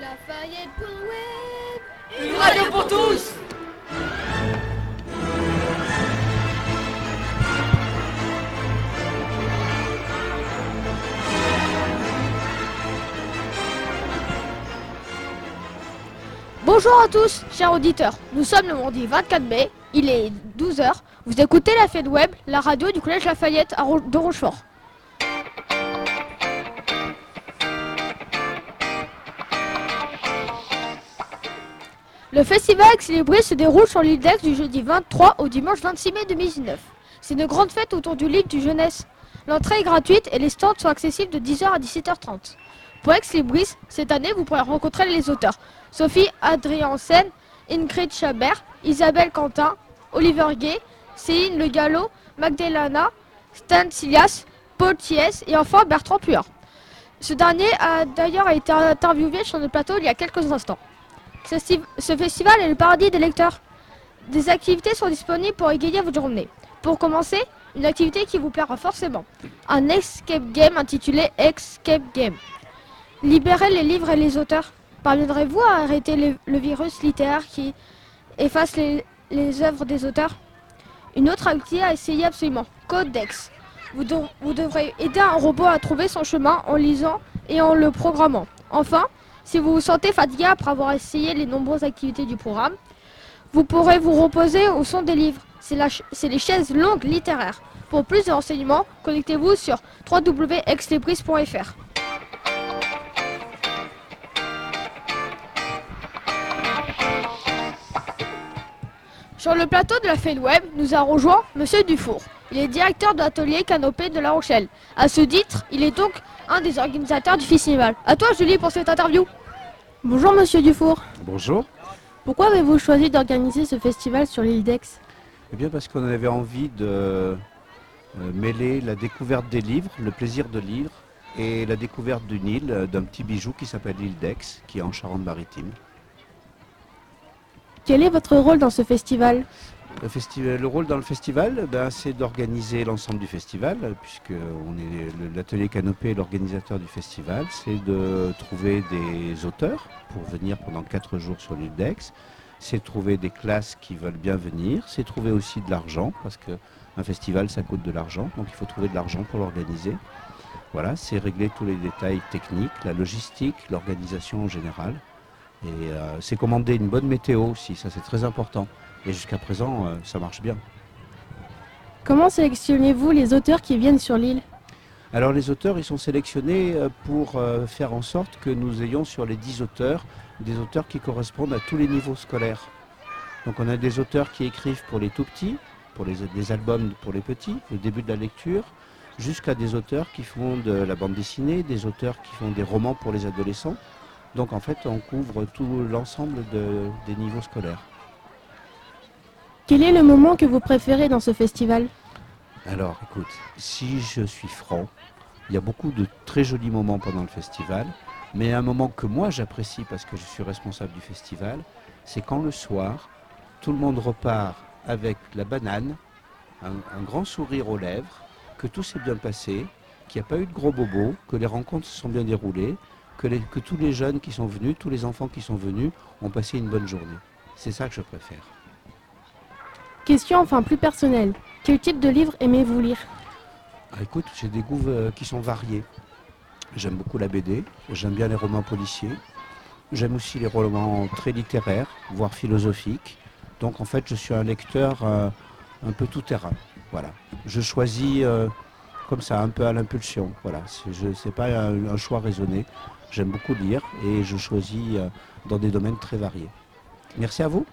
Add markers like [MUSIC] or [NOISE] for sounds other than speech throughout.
Lafayette.web Une radio pour tous Bonjour à tous, chers auditeurs. Nous sommes le mardi 24 mai, il est 12h. Vous écoutez la fête web, la radio du collège Lafayette de Rochefort. Le festival Exlibris se déroule sur l'île d'Aix du jeudi 23 au dimanche 26 mai 2019. C'est une grande fête autour du livre du jeunesse. L'entrée est gratuite et les stands sont accessibles de 10h à 17h30. Pour Ex-Libris, cette année, vous pourrez rencontrer les auteurs Sophie Adriansen, Ingrid Chabert, Isabelle Quentin, Oliver Gay, Céline Le Gallo, Magdalena, Stan Silias, Paul Thiès et enfin Bertrand Puard. Ce dernier a d'ailleurs été interviewé sur le plateau il y a quelques instants. Ce, sti- ce festival est le paradis des lecteurs. Des activités sont disponibles pour égayer votre journée. Pour commencer, une activité qui vous plaira forcément. Un escape game intitulé Escape Game. Libérez les livres et les auteurs. Parviendrez-vous à arrêter le, virus littéraire qui efface les, œuvres des auteurs? Une autre activité à essayer absolument. Codex. Vous, de- vous devrez aider un robot à trouver son chemin en lisant et en le programmant. Enfin, si vous vous sentez fatigué après avoir essayé les nombreuses activités du programme, vous pourrez vous reposer au son des livres. C'est les chaises longues littéraires. Pour plus de renseignements, connectez-vous sur www.exlibris.fr. Sur le plateau de la fête web, nous a rejoint Monsieur Dufour. Il est directeur de l'atelier Canopée de La Rochelle. À ce titre, il est donc un des organisateurs du festival. À toi, Julie, pour cette interview. Bonjour Monsieur Dufour. Bonjour. Pourquoi avez-vous choisi d'organiser ce festival sur l'île d'Aix? Eh bien parce qu'on avait envie de euh, mêler la découverte des livres, le plaisir de lire et la découverte d'une île, d'un petit bijou qui s'appelle l'île d'Aix, qui est en Charente-Maritime. Quel est votre rôle dans ce festival Le, festival- le rôle dans le festival, ben, c'est d'organiser l'ensemble du festival, puisque on est l'atelier Canopée est l'organisateur du festival. C'est de trouver des auteurs pour venir pendant quatre jours sur l'île d'Aix. C'est trouver des classes qui veulent bien venir. C'est trouver aussi de l'argent, parce qu'un festival, ça coûte de l'argent. Donc il faut trouver de l'argent pour l'organiser. Voilà, c'est régler tous les détails techniques, la logistique, l'organisation en général. Et euh, c'est commander une bonne météo aussi, ça c'est très important. Et jusqu'à présent, euh, ça marche bien. Comment sélectionnez-vous les auteurs qui viennent sur l'île? Alors les auteurs, ils sont sélectionnés euh, pour euh, faire en sorte que nous ayons sur les 10 auteurs des auteurs qui correspondent à tous les niveaux scolaires. Donc on a des auteurs qui écrivent pour les tout petits, pour les, des albums pour les petits, le début de la lecture, jusqu'à des auteurs qui font de la bande dessinée, des auteurs qui font des romans pour les adolescents. Donc en fait, on couvre tout l'ensemble de- des niveaux scolaires. Quel est le moment que vous préférez dans ce festival? Alors, écoute, si je suis franc, il y a beaucoup de très jolis moments pendant le festival, mais un moment que moi j'apprécie parce que je suis responsable du festival, c'est quand le soir, tout le monde repart avec la banane, un, un grand sourire aux lèvres, que tout s'est bien passé, qu'il n'y a pas eu de gros bobos, que les rencontres se sont bien déroulées, que, les- que tous les jeunes qui sont venus, tous les enfants qui sont venus ont passé une bonne journée. C'est ça que je préfère. Question enfin plus personnelle. Quel type de livre aimez-vous lire? Ah, écoute, j'ai des goûts euh, qui sont variés. J'aime beaucoup la BD, j'aime bien les romans policiers, j'aime aussi les romans très littéraires, voire philosophiques. Donc en fait, je suis un lecteur euh, un peu tout terrain. Voilà. Je choisis euh, comme ça, un peu à l'impulsion. Voilà. C'est pas un, choix raisonné. J'aime beaucoup lire et je choisis euh, dans des domaines très variés. Merci à vous.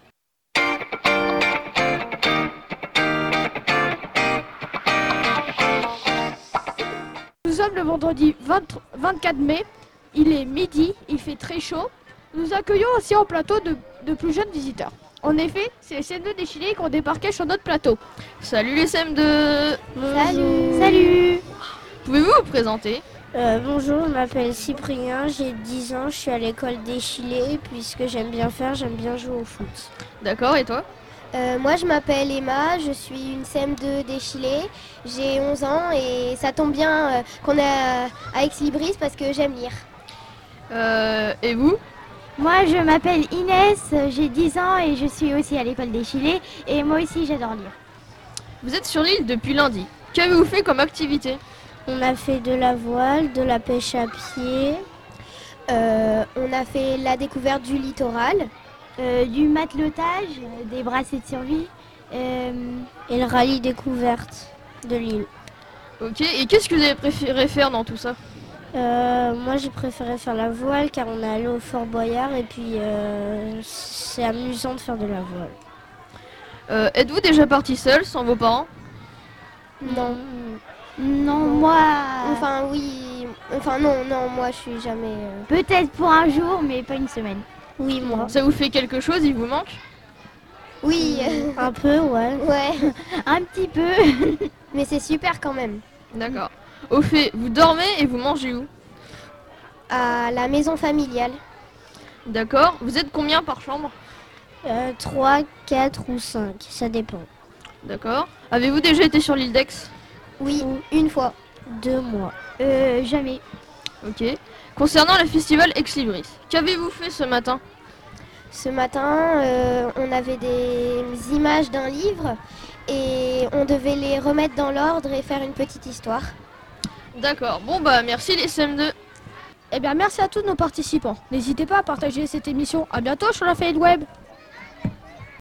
Nous sommes le vendredi 20 24 mai. Il est midi, il fait très chaud. Nous accueillons aussi en plateau de, de plus jeunes visiteurs. En effet, c'est les CM2 des Chili qui ont débarqué sur notre plateau. Salut les CM2 Salut Salut Pouvez-vous vous présenter? Euh, Bonjour, je m'appelle Cyprien, j'ai 10 ans, je suis à l'école d'Échillé, puisque j'aime bien faire, j'aime bien jouer au foot. D'accord, et toi? Euh, moi, je m'appelle Emma, je suis une CM2 d'Échillé, j'ai 11 ans et ça tombe bien euh, qu'on est à, à Ex Libris parce que j'aime lire. Euh, Et vous? Moi, je m'appelle Inès, j'ai 10 ans et je suis aussi à l'école des Chilés. Et moi aussi, j'adore lire. Vous êtes sur l'île depuis lundi. Qu'avez-vous fait comme activité? On a fait de la voile, de la pêche à pied. Euh, on a fait la découverte du littoral. Euh, du matelotage, des bracelets de survie. euh, Et le rallye découverte de l'île. Ok, et qu'est-ce que vous avez préféré faire dans tout ça? Euh, moi j'ai préféré faire la voile car on est allé au Fort Boyard et puis euh, c'est amusant de faire de la voile. Euh, Êtes-vous déjà parti seul, sans vos parents? Non. non, moi. Enfin oui. Enfin non, non, moi je suis jamais. Peut-être pour un jour, mais pas une semaine. Oui moi. Ça vous fait quelque chose Il vous manque? Oui. [LAUGHS] Un peu ouais. ouais. [LAUGHS] Un petit peu. Mais c'est super quand même. D'accord. Au fait, vous dormez et vous mangez où À la maison familiale. D'accord. Vous êtes combien par chambre Euh, 3, 4 ou 5, ça dépend. D'accord. Avez-vous déjà été sur l'île d'Aix Oui, une fois. Deux mois. Euh, jamais. Ok. Concernant le festival Ex Libris, qu'avez-vous fait ce matin Ce matin, euh, on avait des images d'un livre et on devait les remettre dans l'ordre et faire une petite histoire. D'accord. Bon bah merci les CM2. Eh bien, merci à tous nos participants. N'hésitez pas à partager cette émission. À bientôt sur la Fade Web.